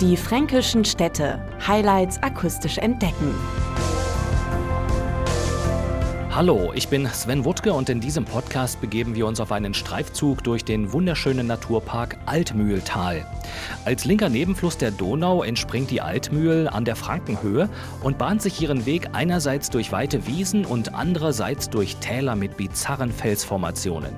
Die fränkischen Städte. Highlights akustisch entdecken. Hallo, ich bin Sven Wuttke und in diesem Podcast begeben wir uns auf einen Streifzug durch den wunderschönen Naturpark Altmühltal. Als linker Nebenfluss der Donau entspringt die Altmühl an der Frankenhöhe und bahnt sich ihren Weg einerseits durch weite Wiesen und andererseits durch Täler mit bizarren Felsformationen.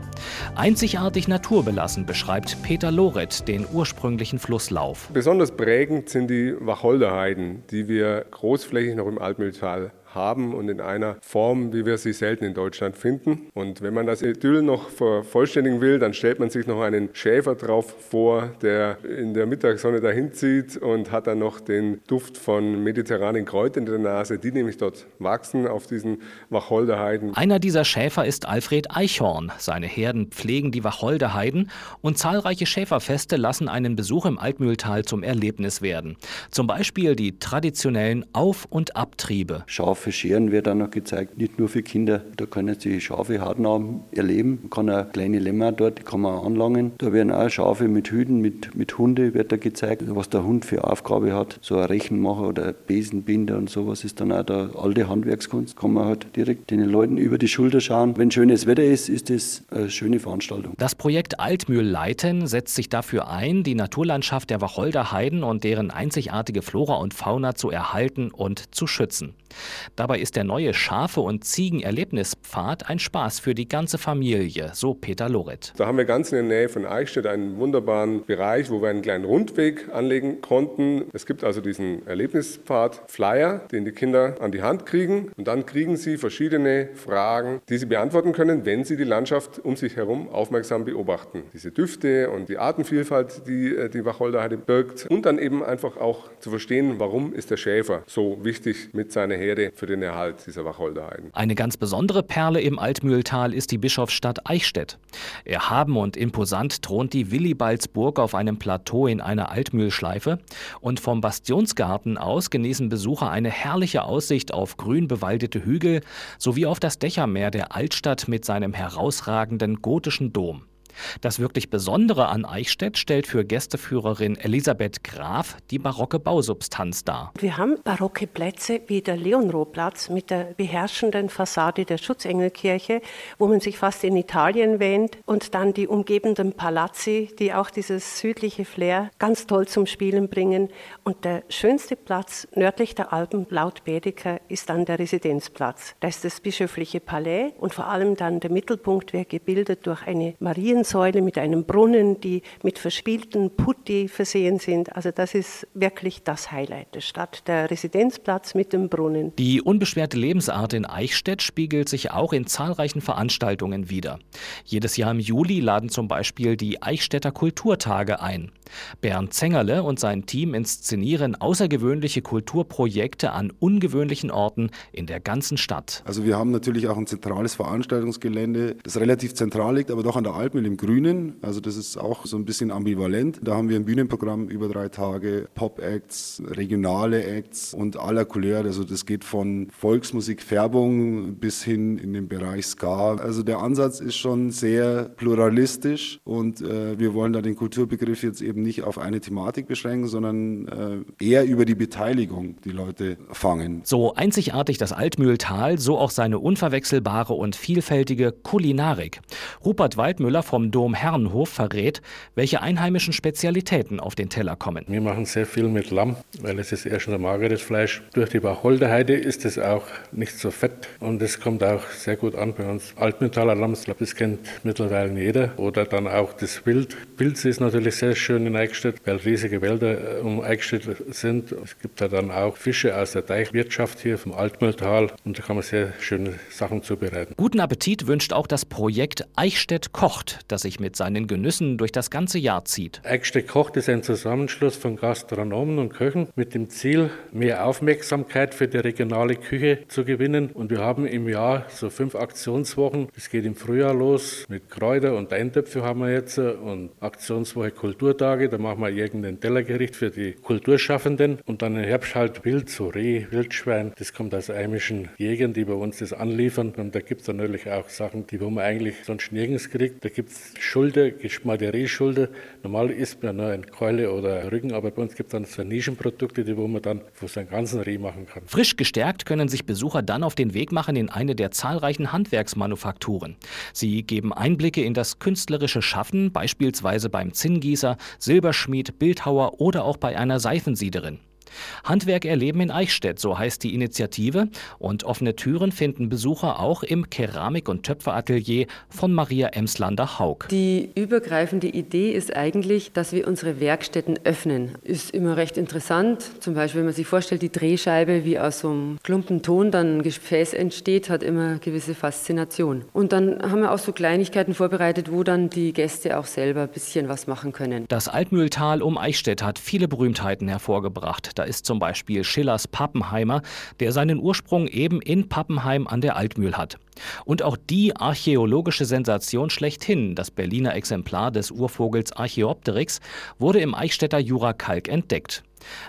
Einzigartig naturbelassen beschreibt Peter Loret den ursprünglichen Flusslauf. Besonders prägend sind die Wacholderheiden, die wir großflächig noch im Altmühltal haben und in einer Form, wie wir sie selten in Deutschland finden. Und wenn man das Idyll noch vervollständigen will, dann stellt man sich noch einen Schäfer drauf vor, der in der Mittagssonne dahin zieht und hat dann noch den Duft von mediterranen Kräutern in der Nase, die nämlich dort wachsen auf diesen Wacholderheiden. Einer dieser Schäfer ist Alfred Eichhorn. Seine Herden pflegen die Wacholderheiden und zahlreiche Schäferfeste lassen einen Besuch im Altmühltal zum Erlebnis werden. Zum Beispiel die traditionellen Auf- und Abtriebe. Schaf Schafe scheren wird auch noch gezeigt, nicht nur für Kinder. Da können sie Schafe hautnah erleben. Man kann auch kleine Lämmer dort, die kann man anlangen. Da werden auch Schafe mit Hüten, mit, mit Hunde wird da gezeigt, was der Hund für Aufgabe hat. So ein Rechenmacher oder Besenbinder und sowas ist dann auch da alte Handwerkskunst. Kann man halt direkt den Leuten über die Schulter schauen. Wenn schönes Wetter ist, ist das eine schöne Veranstaltung. Das Projekt Altmühl Leiten setzt sich dafür ein, die Naturlandschaft der Wacholderheiden und deren einzigartige Flora und Fauna zu erhalten und zu schützen. Dabei ist der neue Schafe- und Ziegen-Erlebnispfad ein Spaß für die ganze Familie, so Peter Loret. Da haben wir ganz in der Nähe von Eichstätt einen wunderbaren Bereich, wo wir einen kleinen Rundweg anlegen konnten. Es gibt also diesen Erlebnispfad Flyer, den die Kinder an die Hand kriegen und dann kriegen sie verschiedene Fragen, die sie beantworten können, wenn sie die Landschaft um sich herum aufmerksam beobachten. Diese Düfte und die Artenvielfalt, die äh, die Wacholderheide birgt und dann eben einfach auch zu verstehen, warum ist der Schäfer so wichtig mit seiner Herde für den Erhalt dieser Wacholderheiden. Eine ganz besondere Perle im Altmühltal ist die Bischofsstadt Eichstätt. Erhaben und imposant thront die Willibaldsburg auf einem Plateau in einer Altmühlschleife und vom Bastionsgarten aus genießen Besucher eine herrliche Aussicht auf grün bewaldete Hügel sowie auf das Dächermeer der Altstadt mit seinem herausragenden gotischen Dom. Das wirklich Besondere an Eichstätt stellt für Gästeführerin Elisabeth Graf die barocke Bausubstanz dar. Wir haben barocke Plätze wie der Leonrohplatz mit der beherrschenden Fassade der Schutzengelkirche, wo man sich fast in Italien wähnt, und dann die umgebenden Palazzi, die auch dieses südliche Flair ganz toll zum Spielen bringen. Und der schönste Platz nördlich der Alpen, laut Bedeker, ist dann der Residenzplatz. Da ist das bischöfliche Palais und vor allem dann der Mittelpunkt wird gebildet durch eine Marien Säule mit einem Brunnen, die mit verspielten Putti versehen sind. Also das ist wirklich das Highlight der Stadt, der Residenzplatz mit dem Brunnen. Die unbeschwerte Lebensart in Eichstätt spiegelt sich auch in zahlreichen Veranstaltungen wider. Jedes Jahr im Juli laden zum Beispiel die Eichstätter Kulturtage ein. Bernd Zengerle und sein Team inszenieren außergewöhnliche Kulturprojekte an ungewöhnlichen Orten in der ganzen Stadt. Also wir haben natürlich auch ein zentrales Veranstaltungsgelände, das relativ zentral liegt, aber doch an der Alpmühle im Grünen. Also das ist auch so ein bisschen ambivalent. Da haben wir ein Bühnenprogramm über drei Tage, Pop-Acts, regionale Acts und aller Couleur. Also das geht von Volksmusik, Färbung bis hin in den Bereich Ska. Also der Ansatz ist schon sehr pluralistisch und äh, wir wollen da den Kulturbegriff jetzt eben nicht auf eine Thematik beschränken, sondern äh, eher über die Beteiligung die Leute fangen. So einzigartig das Altmühltal, so auch seine unverwechselbare und vielfältige Kulinarik. Rupert Waldmüller vom Dom Herrenhof verrät, welche einheimischen Spezialitäten auf den Teller kommen. Wir machen sehr viel mit Lamm, weil es ist eher schon ein mageres Fleisch. Durch die Wacholderheide ist es auch nicht so fett und es kommt auch sehr gut an bei uns. Altmühltaler Lamm, ich glaube, das kennt mittlerweile jeder. Oder dann auch das Wild. Pilz ist natürlich sehr schön in Eichstätt, weil riesige Wälder äh, um Eichstätt sind. Es gibt da dann auch Fische aus der Teichwirtschaft hier vom Altmühltal und da kann man sehr schöne Sachen zubereiten. Guten Appetit wünscht auch das Projekt Eichstätt kocht, das sich mit seinen Genüssen durch das ganze Jahr zieht. Eichstätt kocht ist ein Zusammenschluss von Gastronomen und Köchen mit dem Ziel, mehr Aufmerksamkeit für die regionale Küche zu gewinnen. Und wir haben im Jahr so fünf Aktionswochen. Es geht im Frühjahr los mit Kräuter und Eintöpfe haben wir jetzt und Aktionswoche Kulturtage. Da machen wir irgendein Tellergericht für die Kulturschaffenden und dann im Herbst halt Wild, so Reh, Wildschwein. Das kommt aus heimischen Jägern, die bei uns das anliefern. Und da gibt es natürlich auch Sachen, die wo man eigentlich sonst nirgends kriegt. Da gibt es Schulter, geschmackte Schulter. Normal isst man nur ein Keule oder Rücken, aber bei uns gibt es dann so Nischenprodukte, die wo man dann für seinen ganzen Reh machen kann. Frisch gestärkt können sich Besucher dann auf den Weg machen in eine der zahlreichen Handwerksmanufakturen. Sie geben Einblicke in das künstlerische Schaffen, beispielsweise beim Zinngießer, Silberschmied, Bildhauer oder auch bei einer Seifensiederin. Handwerk erleben in Eichstätt, so heißt die Initiative, und offene Türen finden Besucher auch im Keramik- und Töpferatelier von Maria Emslander-Haug. Die übergreifende Idee ist eigentlich, dass wir unsere Werkstätten öffnen. Ist immer recht interessant. Zum Beispiel, wenn man sich vorstellt, die Drehscheibe, wie aus so einem Klumpen Ton dann ein Gefäß entsteht, hat immer gewisse Faszination. Und dann haben wir auch so Kleinigkeiten vorbereitet, wo dann die Gäste auch selber ein bisschen was machen können. Das Altmühltal um Eichstätt hat viele Berühmtheiten hervorgebracht. Da ist zum Beispiel Schillers Pappenheimer, der seinen Ursprung eben in Pappenheim an der Altmühl hat. Und auch die archäologische Sensation schlechthin, das Berliner Exemplar des Urvogels Archaeopteryx, wurde im Eichstätter Jurakalk entdeckt.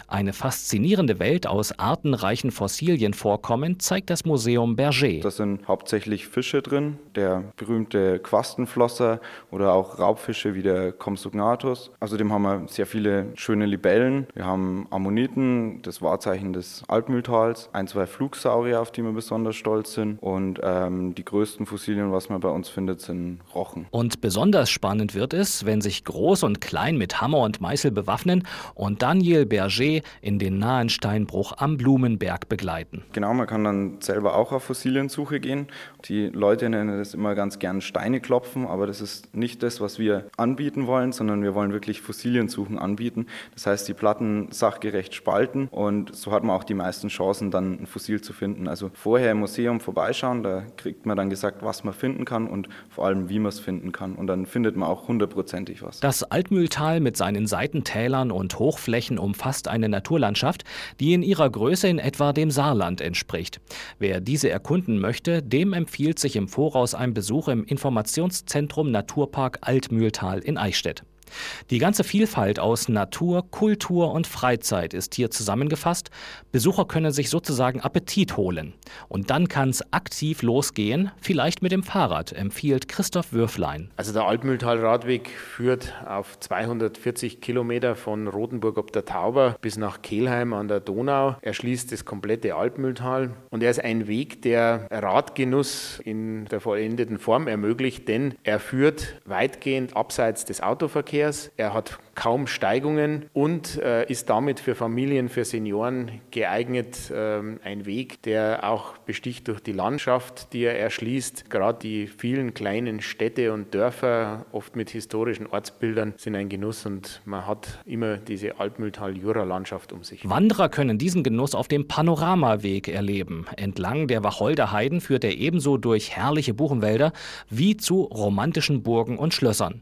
Eine faszinierende Welt aus artenreichen Fossilienvorkommen zeigt das Museum Berger. Da sind hauptsächlich Fische drin, der berühmte Quastenflosser oder auch Raubfische wie der Compsognathus. Außerdem haben wir sehr viele schöne Libellen. Wir haben Ammoniten, das Wahrzeichen des Alpmühltals, ein, zwei Flugsaurier, auf die wir besonders stolz sind. Und ähm, die größten Fossilien, was man bei uns findet, sind Rochen. Und besonders spannend wird es, wenn sich Groß und Klein mit Hammer und Meißel bewaffnen und Daniel Berger Berger in den nahen Steinbruch am Blumenberg begleiten. Genau, man kann dann selber auch auf Fossiliensuche gehen. Die Leute nennen das immer ganz gern Steine klopfen, aber das ist nicht das, was wir anbieten wollen, sondern wir wollen wirklich Fossiliensuchen anbieten. Das heißt, die Platten sachgerecht spalten und so hat man auch die meisten Chancen, dann ein Fossil zu finden. Also vorher im Museum vorbeischauen, da kriegt man dann gesagt, was man finden kann und vor allem, wie man es finden kann. Und dann findet man auch hundertprozentig was. Das Altmühltal mit seinen Seitentälern und Hochflächen umfasst fast eine Naturlandschaft, die in ihrer Größe in etwa dem Saarland entspricht. Wer diese erkunden möchte, dem empfiehlt sich im Voraus ein Besuch im Informationszentrum Naturpark Altmühltal in Eichstätt. Die ganze Vielfalt aus Natur, Kultur und Freizeit ist hier zusammengefasst. Besucher können sich sozusagen Appetit holen. Und dann kann es aktiv losgehen, vielleicht mit dem Fahrrad, empfiehlt Christoph Würflein. Also der Altmühltal-Radweg führt auf 240 Kilometer von Rotenburg ob der Tauber bis nach Kelheim an der Donau. Er schließt das komplette Altmühltal und er ist ein Weg, der Radgenuss in der vollendeten Form ermöglicht, denn er führt weitgehend abseits des Autoverkehrs Verkehrs. Er hat kaum Steigungen und äh, ist damit für Familien, für Senioren geeignet. Ähm, ein Weg, der auch besticht durch die Landschaft, die er erschließt. Gerade die vielen kleinen Städte und Dörfer, oft mit historischen Ortsbildern, sind ein Genuss und man hat immer diese Altmühltal-Jura-Landschaft um sich. Wanderer können diesen Genuss auf dem Panoramaweg erleben. Entlang der Wacholder Heiden führt er ebenso durch herrliche Buchenwälder wie zu romantischen Burgen und Schlössern.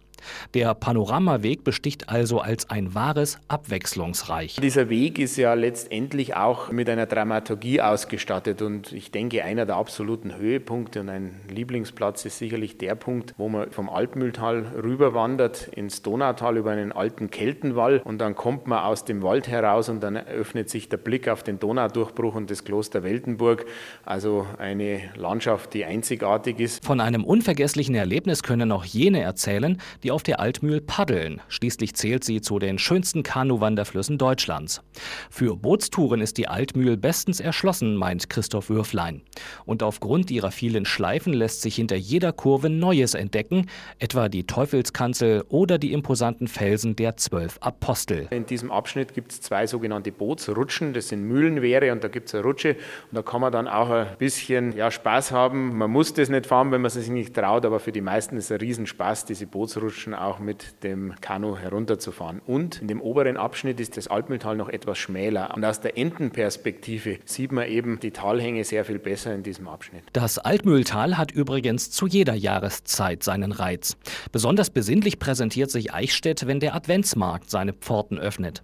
Der Panoramaweg besticht also als ein wahres Abwechslungsreich. Dieser Weg ist ja letztendlich auch mit einer Dramaturgie ausgestattet und ich denke, einer der absoluten Höhepunkte und ein Lieblingsplatz ist sicherlich der Punkt, wo man vom Alpmühltal rüberwandert ins Donautal über einen alten Keltenwall und dann kommt man aus dem Wald heraus und dann öffnet sich der Blick auf den Donaudurchbruch und das Kloster Weltenburg. Also eine Landschaft, die einzigartig ist. Von einem unvergesslichen Erlebnis können auch jene erzählen, die auf der Altmühl paddeln. Schließlich zählt sie zu den schönsten Kanuwanderflüssen Deutschlands. Für Bootstouren ist die Altmühl bestens erschlossen, meint Christoph Würflein. Und aufgrund ihrer vielen Schleifen lässt sich hinter jeder Kurve Neues entdecken, etwa die Teufelskanzel oder die imposanten Felsen der zwölf Apostel. In diesem Abschnitt gibt es zwei sogenannte Bootsrutschen, das sind Mühlenwehre und da gibt es eine Rutsche und da kann man dann auch ein bisschen ja, Spaß haben. Man muss das nicht fahren, wenn man sich nicht traut, aber für die meisten ist es ein Riesenspaß, diese Bootsrutschen Rutschen auch mit dem Kanu herunterzufahren. Und in dem oberen Abschnitt ist das Altmühltal noch etwas schmäler. Und aus der Entenperspektive sieht man eben die Talhänge sehr viel besser in diesem Abschnitt. Das Altmühltal hat übrigens zu jeder Jahreszeit seinen Reiz. Besonders besinnlich präsentiert sich Eichstätt, wenn der Adventsmarkt seine Pforten öffnet.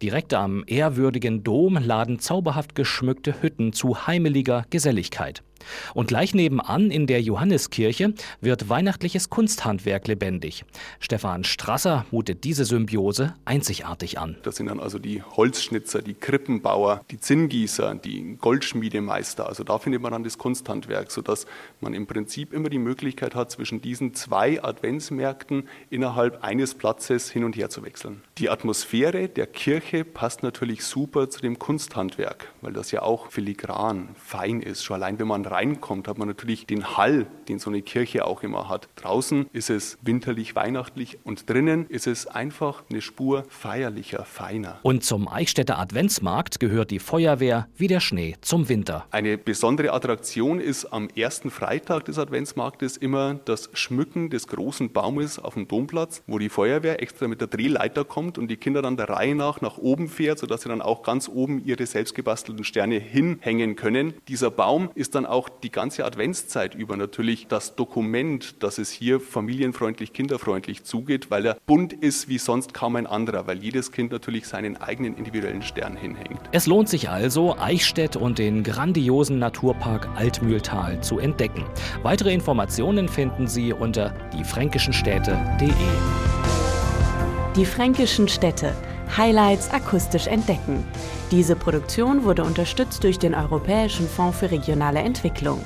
Direkt am ehrwürdigen Dom laden zauberhaft geschmückte Hütten zu heimeliger Geselligkeit. Und gleich nebenan in der Johanneskirche wird weihnachtliches Kunsthandwerk lebendig. Stefan Strasser mutet diese Symbiose einzigartig an. Das sind dann also die Holzschnitzer, die Krippenbauer, die Zinngießer, die Goldschmiedemeister. Also da findet man dann das Kunsthandwerk, sodass man im Prinzip immer die Möglichkeit hat, zwischen diesen zwei Adventsmärkten innerhalb eines Platzes hin und her zu wechseln. Die Atmosphäre der Kirche passt natürlich super zu dem Kunsthandwerk, weil das ja auch filigran, fein ist. Schon allein wenn man reinkommt, hat man natürlich den Hall, den so eine Kirche auch immer hat. Draußen ist es winterlich, weihnachtlich und drinnen ist es einfach eine Spur feierlicher, feiner. Und zum Eichstätter Adventsmarkt gehört die Feuerwehr wie der Schnee zum Winter. Eine besondere Attraktion ist am ersten Freitag des Adventsmarktes immer das Schmücken des großen Baumes auf dem Domplatz, wo die Feuerwehr extra mit der Drehleiter kommt und die Kinder dann der Reihe nach nach oben fährt, sodass sie dann auch ganz oben ihre selbstgebastelten Sterne hinhängen können. Dieser Baum ist dann auch die ganze Adventszeit über natürlich das Dokument, dass es hier familienfreundlich, kinderfreundlich zugeht, weil er bunt ist wie sonst kaum ein anderer, weil jedes Kind natürlich seinen eigenen individuellen Stern hinhängt. Es lohnt sich also, Eichstätt und den grandiosen Naturpark Altmühltal zu entdecken. Weitere Informationen finden Sie unter diefränkischenstädte.de. Die fränkischen Städte. Highlights akustisch entdecken. Diese Produktion wurde unterstützt durch den Europäischen Fonds für regionale Entwicklung.